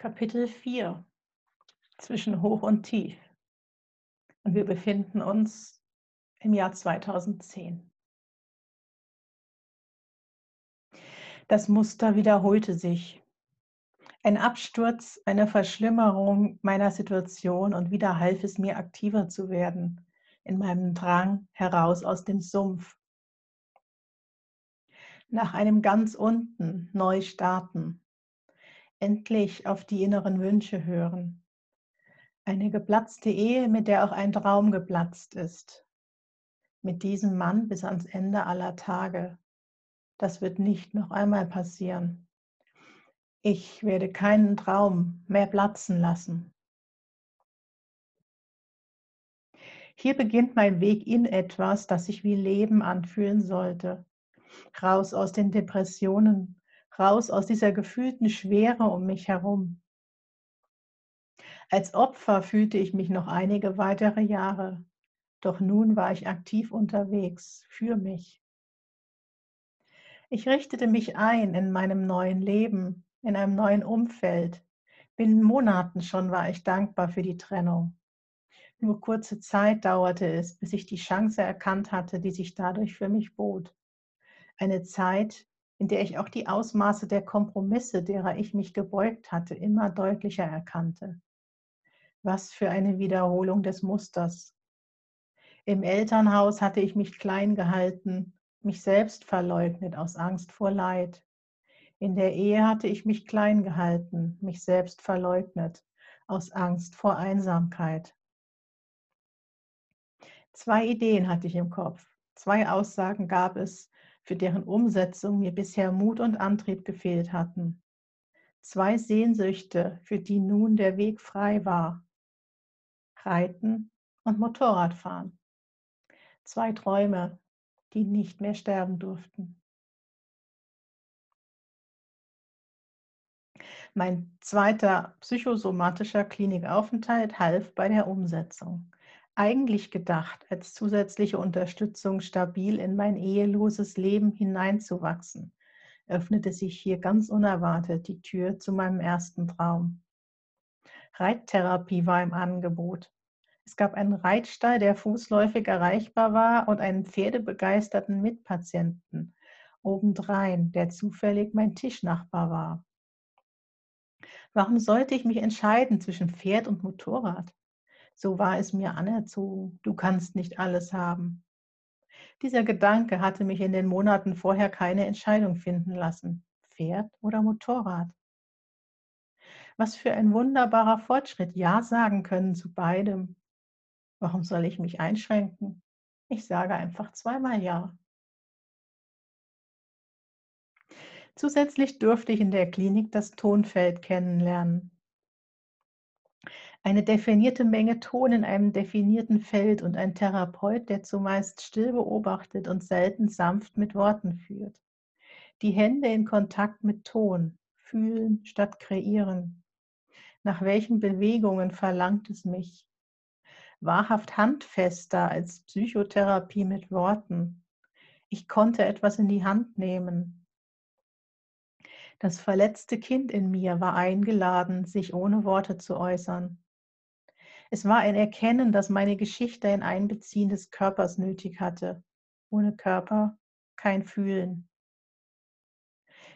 Kapitel 4 zwischen Hoch und Tief. Und wir befinden uns im Jahr 2010. Das Muster wiederholte sich. Ein Absturz, eine Verschlimmerung meiner Situation und wieder half es mir aktiver zu werden in meinem Drang heraus aus dem Sumpf. Nach einem ganz unten neu starten, endlich auf die inneren Wünsche hören. Eine geplatzte Ehe, mit der auch ein Traum geplatzt ist. Mit diesem Mann bis ans Ende aller Tage. Das wird nicht noch einmal passieren. Ich werde keinen Traum mehr platzen lassen. Hier beginnt mein Weg in etwas, das sich wie Leben anfühlen sollte. Raus aus den Depressionen, raus aus dieser gefühlten Schwere um mich herum. Als Opfer fühlte ich mich noch einige weitere Jahre, doch nun war ich aktiv unterwegs für mich. Ich richtete mich ein in meinem neuen Leben, in einem neuen Umfeld. Binnen Monaten schon war ich dankbar für die Trennung. Nur kurze Zeit dauerte es, bis ich die Chance erkannt hatte, die sich dadurch für mich bot. Eine Zeit, in der ich auch die Ausmaße der Kompromisse, derer ich mich gebeugt hatte, immer deutlicher erkannte. Was für eine Wiederholung des Musters. Im Elternhaus hatte ich mich klein gehalten, mich selbst verleugnet aus Angst vor Leid. In der Ehe hatte ich mich klein gehalten, mich selbst verleugnet aus Angst vor Einsamkeit. Zwei Ideen hatte ich im Kopf, zwei Aussagen gab es, für deren Umsetzung mir bisher Mut und Antrieb gefehlt hatten. Zwei Sehnsüchte, für die nun der Weg frei war. Reiten und Motorradfahren. Zwei Träume, die nicht mehr sterben durften. Mein zweiter psychosomatischer Klinikaufenthalt half bei der Umsetzung eigentlich gedacht, als zusätzliche Unterstützung stabil in mein eheloses Leben hineinzuwachsen, öffnete sich hier ganz unerwartet die Tür zu meinem ersten Traum. Reittherapie war im Angebot. Es gab einen Reitstall, der fußläufig erreichbar war und einen pferdebegeisterten Mitpatienten obendrein, der zufällig mein Tischnachbar war. Warum sollte ich mich entscheiden zwischen Pferd und Motorrad? So war es mir anerzogen, du kannst nicht alles haben. Dieser Gedanke hatte mich in den Monaten vorher keine Entscheidung finden lassen, Pferd oder Motorrad. Was für ein wunderbarer Fortschritt, Ja sagen können zu beidem. Warum soll ich mich einschränken? Ich sage einfach zweimal Ja. Zusätzlich durfte ich in der Klinik das Tonfeld kennenlernen. Eine definierte Menge Ton in einem definierten Feld und ein Therapeut, der zumeist still beobachtet und selten sanft mit Worten führt. Die Hände in Kontakt mit Ton, fühlen statt kreieren. Nach welchen Bewegungen verlangt es mich? Wahrhaft handfester als Psychotherapie mit Worten. Ich konnte etwas in die Hand nehmen. Das verletzte Kind in mir war eingeladen, sich ohne Worte zu äußern. Es war ein Erkennen, dass meine Geschichte ein Einbeziehen des Körpers nötig hatte. Ohne Körper kein Fühlen.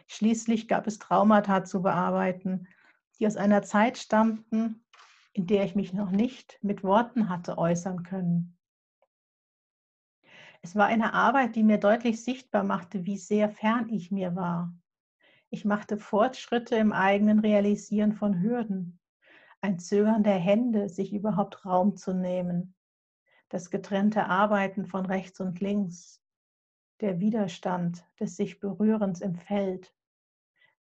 Schließlich gab es Traumata zu bearbeiten, die aus einer Zeit stammten, in der ich mich noch nicht mit Worten hatte äußern können. Es war eine Arbeit, die mir deutlich sichtbar machte, wie sehr fern ich mir war. Ich machte Fortschritte im eigenen Realisieren von Hürden ein Zögern der Hände, sich überhaupt Raum zu nehmen, das getrennte Arbeiten von rechts und links, der Widerstand des sich Berührens im Feld,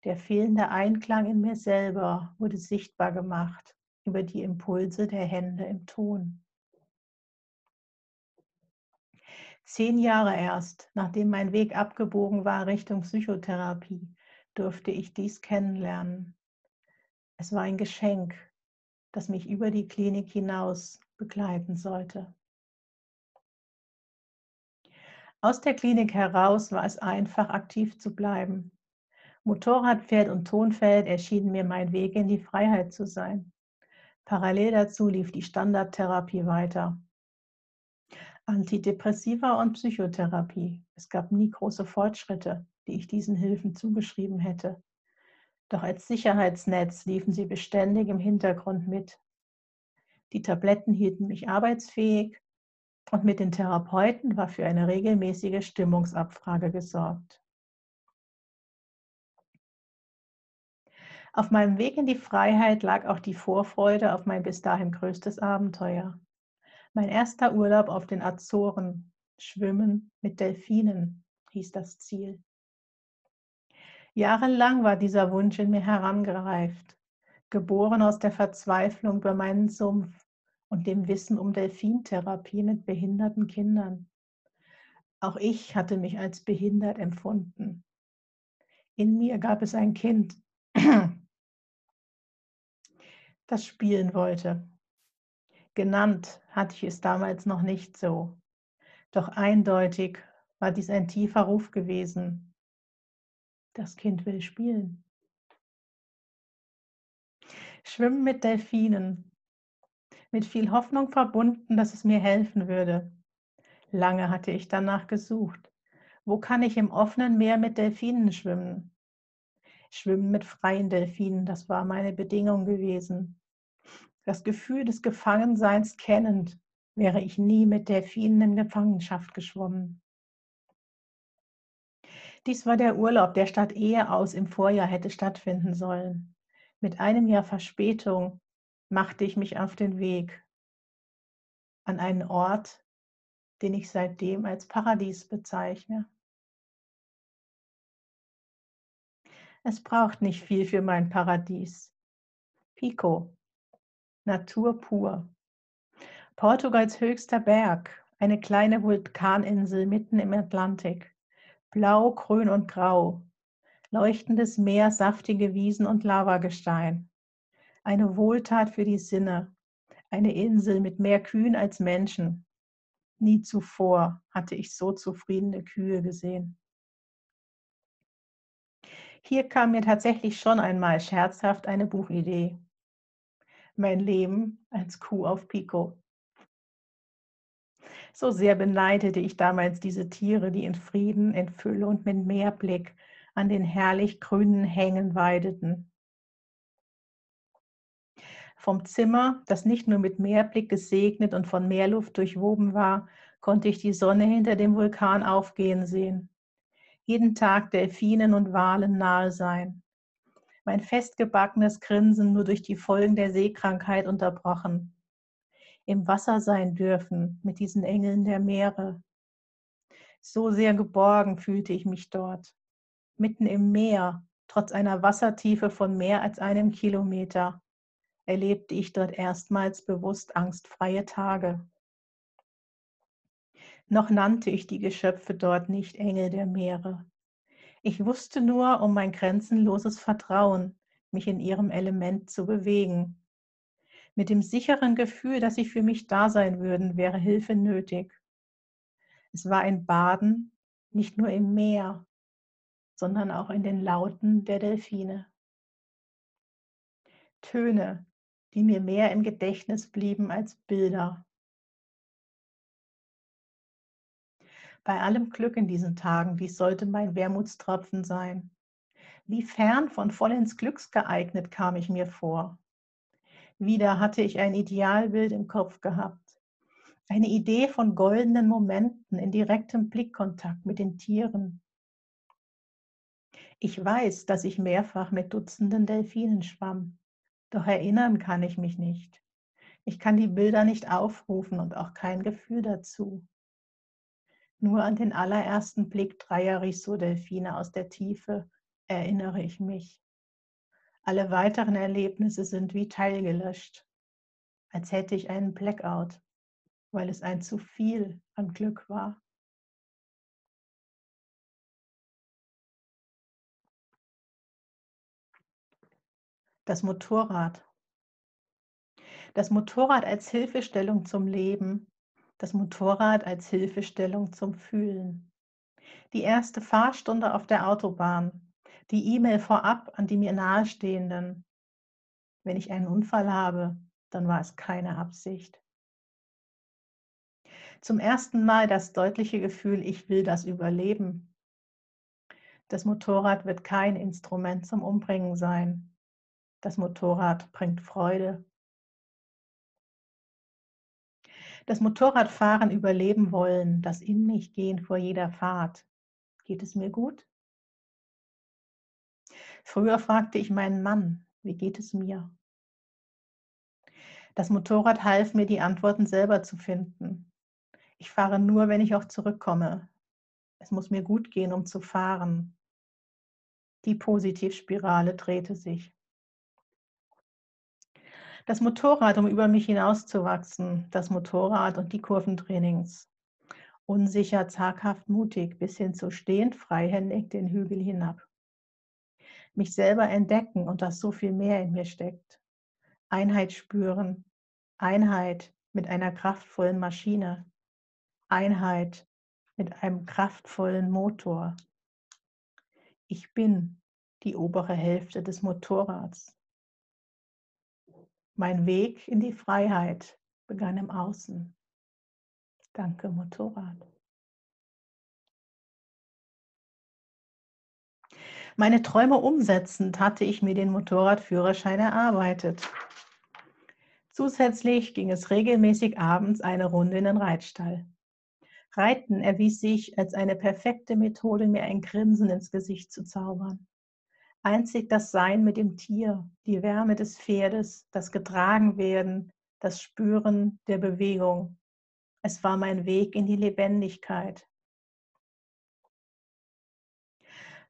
der fehlende Einklang in mir selber wurde sichtbar gemacht über die Impulse der Hände im Ton. Zehn Jahre erst, nachdem mein Weg abgebogen war Richtung Psychotherapie, durfte ich dies kennenlernen. Es war ein Geschenk, das mich über die Klinik hinaus begleiten sollte. Aus der Klinik heraus war es einfach, aktiv zu bleiben. Motorrad, Pferd und Tonfeld erschienen mir mein Weg in die Freiheit zu sein. Parallel dazu lief die Standardtherapie weiter. Antidepressiva und Psychotherapie. Es gab nie große Fortschritte, die ich diesen Hilfen zugeschrieben hätte. Doch als Sicherheitsnetz liefen sie beständig im Hintergrund mit. Die Tabletten hielten mich arbeitsfähig und mit den Therapeuten war für eine regelmäßige Stimmungsabfrage gesorgt. Auf meinem Weg in die Freiheit lag auch die Vorfreude auf mein bis dahin größtes Abenteuer. Mein erster Urlaub auf den Azoren. Schwimmen mit Delfinen hieß das Ziel. Jahrelang war dieser Wunsch in mir herangereift, geboren aus der Verzweiflung über meinen Sumpf und dem Wissen um Delfintherapie mit behinderten Kindern. Auch ich hatte mich als behindert empfunden. In mir gab es ein Kind, das spielen wollte. Genannt hatte ich es damals noch nicht so. Doch eindeutig war dies ein tiefer Ruf gewesen. Das Kind will spielen. Schwimmen mit Delfinen. Mit viel Hoffnung verbunden, dass es mir helfen würde. Lange hatte ich danach gesucht. Wo kann ich im offenen Meer mit Delfinen schwimmen? Schwimmen mit freien Delfinen, das war meine Bedingung gewesen. Das Gefühl des Gefangenseins kennend, wäre ich nie mit Delfinen in Gefangenschaft geschwommen. Dies war der Urlaub, der statt Ehe aus im Vorjahr hätte stattfinden sollen. Mit einem Jahr Verspätung machte ich mich auf den Weg an einen Ort, den ich seitdem als Paradies bezeichne. Es braucht nicht viel für mein Paradies. Pico, Natur pur. Portugals höchster Berg, eine kleine Vulkaninsel mitten im Atlantik. Blau, grün und grau. Leuchtendes Meer, saftige Wiesen und Lavagestein. Eine Wohltat für die Sinne. Eine Insel mit mehr Kühen als Menschen. Nie zuvor hatte ich so zufriedene Kühe gesehen. Hier kam mir tatsächlich schon einmal scherzhaft eine Buchidee mein Leben als Kuh auf Pico. So sehr beneidete ich damals diese Tiere, die in Frieden, in Fülle und mit Meerblick an den herrlich grünen Hängen weideten. Vom Zimmer, das nicht nur mit Meerblick gesegnet und von Meerluft durchwoben war, konnte ich die Sonne hinter dem Vulkan aufgehen sehen. Jeden Tag Delfinen und Walen nahe sein mein festgebackenes Grinsen nur durch die Folgen der Seekrankheit unterbrochen. Im Wasser sein dürfen mit diesen Engeln der Meere. So sehr geborgen fühlte ich mich dort, mitten im Meer, trotz einer Wassertiefe von mehr als einem Kilometer, erlebte ich dort erstmals bewusst angstfreie Tage. Noch nannte ich die Geschöpfe dort nicht Engel der Meere. Ich wusste nur um mein grenzenloses Vertrauen, mich in ihrem Element zu bewegen. Mit dem sicheren Gefühl, dass sie für mich da sein würden, wäre Hilfe nötig. Es war ein Baden nicht nur im Meer, sondern auch in den Lauten der Delfine. Töne, die mir mehr im Gedächtnis blieben als Bilder. Bei allem Glück in diesen Tagen, dies sollte mein Wermutstropfen sein. Wie fern von vollends Glücks geeignet kam ich mir vor. Wieder hatte ich ein Idealbild im Kopf gehabt. Eine Idee von goldenen Momenten in direktem Blickkontakt mit den Tieren. Ich weiß, dass ich mehrfach mit Dutzenden Delfinen schwamm, doch erinnern kann ich mich nicht. Ich kann die Bilder nicht aufrufen und auch kein Gefühl dazu. Nur an den allerersten Blick dreier Risso-Delfine aus der Tiefe erinnere ich mich. Alle weiteren Erlebnisse sind wie teilgelöscht, als hätte ich einen Blackout, weil es ein zu viel an Glück war. Das Motorrad. Das Motorrad als Hilfestellung zum Leben das Motorrad als Hilfestellung zum Fühlen. Die erste Fahrstunde auf der Autobahn, Die E-Mail vorab an die mir Nahestehenden. Wenn ich einen Unfall habe, dann war es keine Absicht. Zum ersten Mal das deutliche Gefühl, ich will das überleben. Das Motorrad wird kein Instrument zum Umbringen sein. Das Motorrad bringt Freude. Das Motorradfahren überleben wollen, das in mich gehen vor jeder Fahrt. Geht es mir gut? Früher fragte ich meinen Mann, wie geht es mir? Das Motorrad half mir, die Antworten selber zu finden. Ich fahre nur, wenn ich auch zurückkomme. Es muss mir gut gehen, um zu fahren. Die Positivspirale drehte sich. Das Motorrad, um über mich hinauszuwachsen, das Motorrad und die Kurventrainings. Unsicher, zaghaft, mutig, bis hin zu stehend, freihändig den Hügel hinab. Mich selber entdecken und dass so viel mehr in mir steckt. Einheit spüren, Einheit mit einer kraftvollen Maschine, Einheit mit einem kraftvollen Motor. Ich bin die obere Hälfte des Motorrads. Mein Weg in die Freiheit begann im Außen. Danke, Motorrad. Meine Träume umsetzend hatte ich mir den Motorradführerschein erarbeitet. Zusätzlich ging es regelmäßig abends eine Runde in den Reitstall. Reiten erwies sich als eine perfekte Methode, mir ein Grinsen ins Gesicht zu zaubern. Einzig das Sein mit dem Tier, die Wärme des Pferdes, das Getragenwerden, das Spüren der Bewegung. Es war mein Weg in die Lebendigkeit.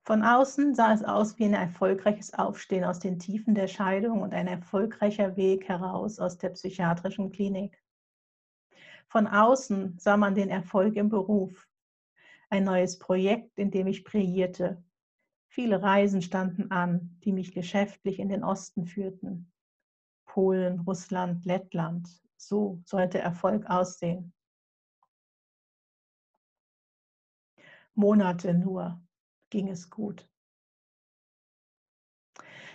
Von außen sah es aus wie ein erfolgreiches Aufstehen aus den Tiefen der Scheidung und ein erfolgreicher Weg heraus aus der psychiatrischen Klinik. Von außen sah man den Erfolg im Beruf, ein neues Projekt, in dem ich brillierte, Viele Reisen standen an, die mich geschäftlich in den Osten führten. Polen, Russland, Lettland. So sollte Erfolg aussehen. Monate nur ging es gut.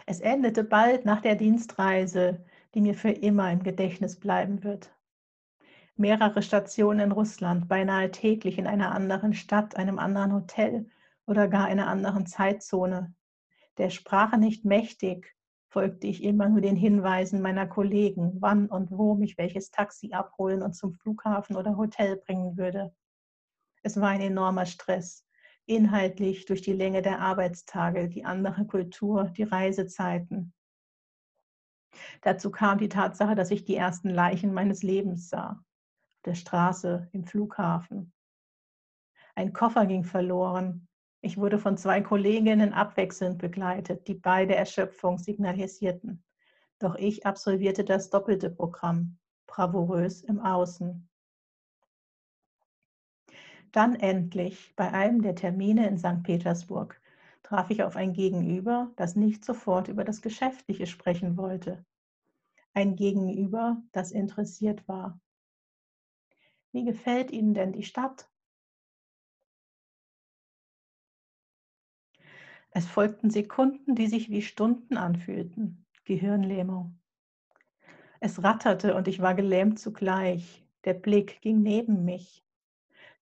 Es endete bald nach der Dienstreise, die mir für immer im Gedächtnis bleiben wird. Mehrere Stationen in Russland, beinahe täglich in einer anderen Stadt, einem anderen Hotel oder gar einer anderen Zeitzone. Der Sprache nicht mächtig, folgte ich immer nur den Hinweisen meiner Kollegen, wann und wo mich welches Taxi abholen und zum Flughafen oder Hotel bringen würde. Es war ein enormer Stress, inhaltlich durch die Länge der Arbeitstage, die andere Kultur, die Reisezeiten. Dazu kam die Tatsache, dass ich die ersten Leichen meines Lebens sah. Auf der Straße, im Flughafen. Ein Koffer ging verloren, ich wurde von zwei Kolleginnen abwechselnd begleitet, die beide Erschöpfung signalisierten. Doch ich absolvierte das doppelte Programm, bravourös im Außen. Dann endlich, bei einem der Termine in St. Petersburg, traf ich auf ein Gegenüber, das nicht sofort über das Geschäftliche sprechen wollte. Ein Gegenüber, das interessiert war. Wie gefällt Ihnen denn die Stadt? Es folgten Sekunden, die sich wie Stunden anfühlten. Gehirnlähmung. Es ratterte und ich war gelähmt zugleich. Der Blick ging neben mich.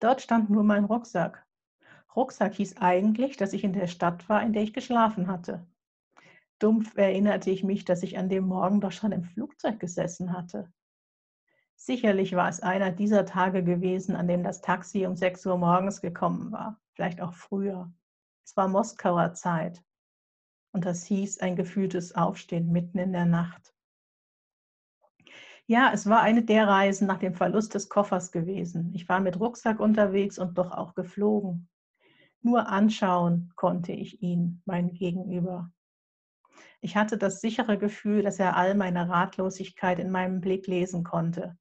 Dort stand nur mein Rucksack. Rucksack hieß eigentlich, dass ich in der Stadt war, in der ich geschlafen hatte. Dumpf erinnerte ich mich, dass ich an dem Morgen doch schon im Flugzeug gesessen hatte. Sicherlich war es einer dieser Tage gewesen, an dem das Taxi um 6 Uhr morgens gekommen war, vielleicht auch früher. Es war Moskauer Zeit und das hieß ein gefühltes Aufstehen mitten in der Nacht. Ja, es war eine der Reisen nach dem Verlust des Koffers gewesen. Ich war mit Rucksack unterwegs und doch auch geflogen. Nur anschauen konnte ich ihn, mein Gegenüber. Ich hatte das sichere Gefühl, dass er all meine Ratlosigkeit in meinem Blick lesen konnte.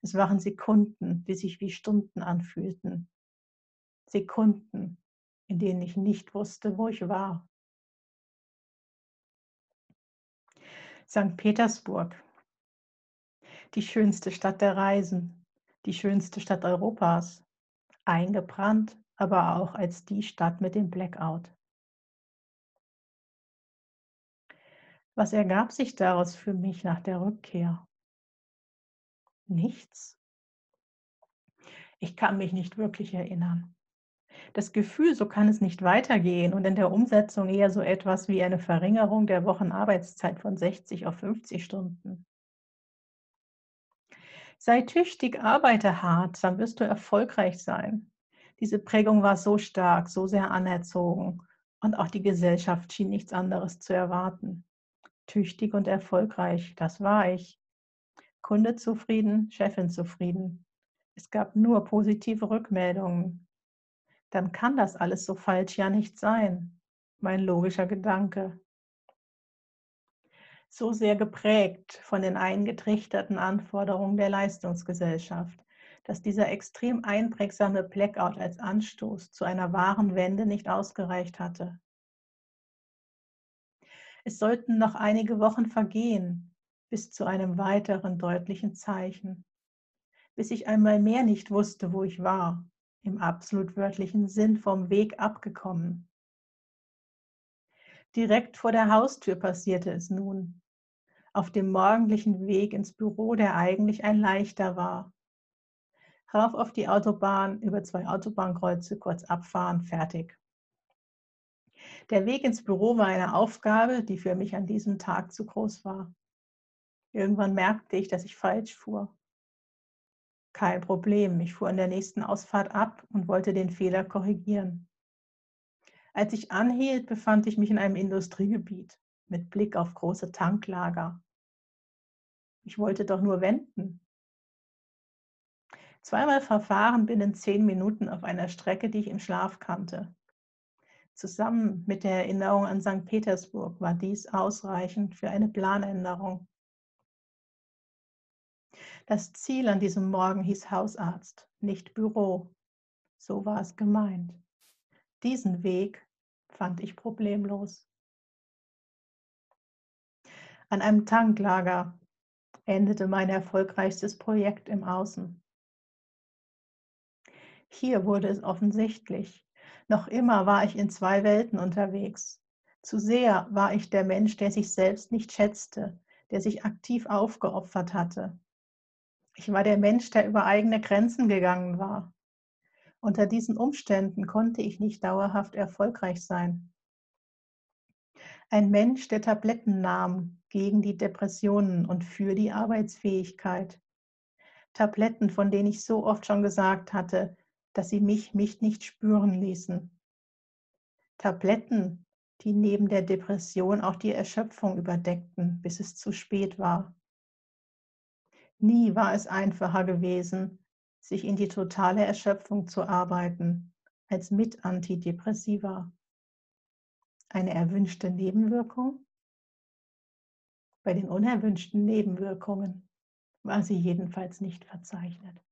Es waren Sekunden, die sich wie Stunden anfühlten. Sekunden, in denen ich nicht wusste, wo ich war. St. Petersburg, die schönste Stadt der Reisen, die schönste Stadt Europas, eingebrannt, aber auch als die Stadt mit dem Blackout. Was ergab sich daraus für mich nach der Rückkehr? Nichts. Ich kann mich nicht wirklich erinnern. Das Gefühl, so kann es nicht weitergehen und in der Umsetzung eher so etwas wie eine Verringerung der Wochenarbeitszeit von 60 auf 50 Stunden. Sei tüchtig, arbeite hart, dann wirst du erfolgreich sein. Diese Prägung war so stark, so sehr anerzogen und auch die Gesellschaft schien nichts anderes zu erwarten. Tüchtig und erfolgreich, das war ich. Kunde zufrieden, Chefin zufrieden. Es gab nur positive Rückmeldungen. Dann kann das alles so falsch ja nicht sein. Mein logischer Gedanke. So sehr geprägt von den eingetrichterten Anforderungen der Leistungsgesellschaft, dass dieser extrem einprägsame Blackout als Anstoß zu einer wahren Wende nicht ausgereicht hatte. Es sollten noch einige Wochen vergehen bis zu einem weiteren deutlichen Zeichen bis ich einmal mehr nicht wusste, wo ich war, im absolut wörtlichen Sinn vom Weg abgekommen. Direkt vor der Haustür passierte es nun, auf dem morgendlichen Weg ins Büro, der eigentlich ein leichter war. Rauf auf die Autobahn, über zwei Autobahnkreuze, kurz abfahren, fertig. Der Weg ins Büro war eine Aufgabe, die für mich an diesem Tag zu groß war. Irgendwann merkte ich, dass ich falsch fuhr. Kein Problem, ich fuhr in der nächsten Ausfahrt ab und wollte den Fehler korrigieren. Als ich anhielt, befand ich mich in einem Industriegebiet mit Blick auf große Tanklager. Ich wollte doch nur wenden. Zweimal verfahren binnen zehn Minuten auf einer Strecke, die ich im Schlaf kannte. Zusammen mit der Erinnerung an St. Petersburg war dies ausreichend für eine Planänderung. Das Ziel an diesem Morgen hieß Hausarzt, nicht Büro. So war es gemeint. Diesen Weg fand ich problemlos. An einem Tanklager endete mein erfolgreichstes Projekt im Außen. Hier wurde es offensichtlich. Noch immer war ich in zwei Welten unterwegs. Zu sehr war ich der Mensch, der sich selbst nicht schätzte, der sich aktiv aufgeopfert hatte, ich war der Mensch, der über eigene Grenzen gegangen war. Unter diesen Umständen konnte ich nicht dauerhaft erfolgreich sein. Ein Mensch, der Tabletten nahm gegen die Depressionen und für die Arbeitsfähigkeit. Tabletten, von denen ich so oft schon gesagt hatte, dass sie mich, mich nicht spüren ließen. Tabletten, die neben der Depression auch die Erschöpfung überdeckten, bis es zu spät war. Nie war es einfacher gewesen, sich in die totale Erschöpfung zu arbeiten, als mit Antidepressiva. Eine erwünschte Nebenwirkung? Bei den unerwünschten Nebenwirkungen war sie jedenfalls nicht verzeichnet.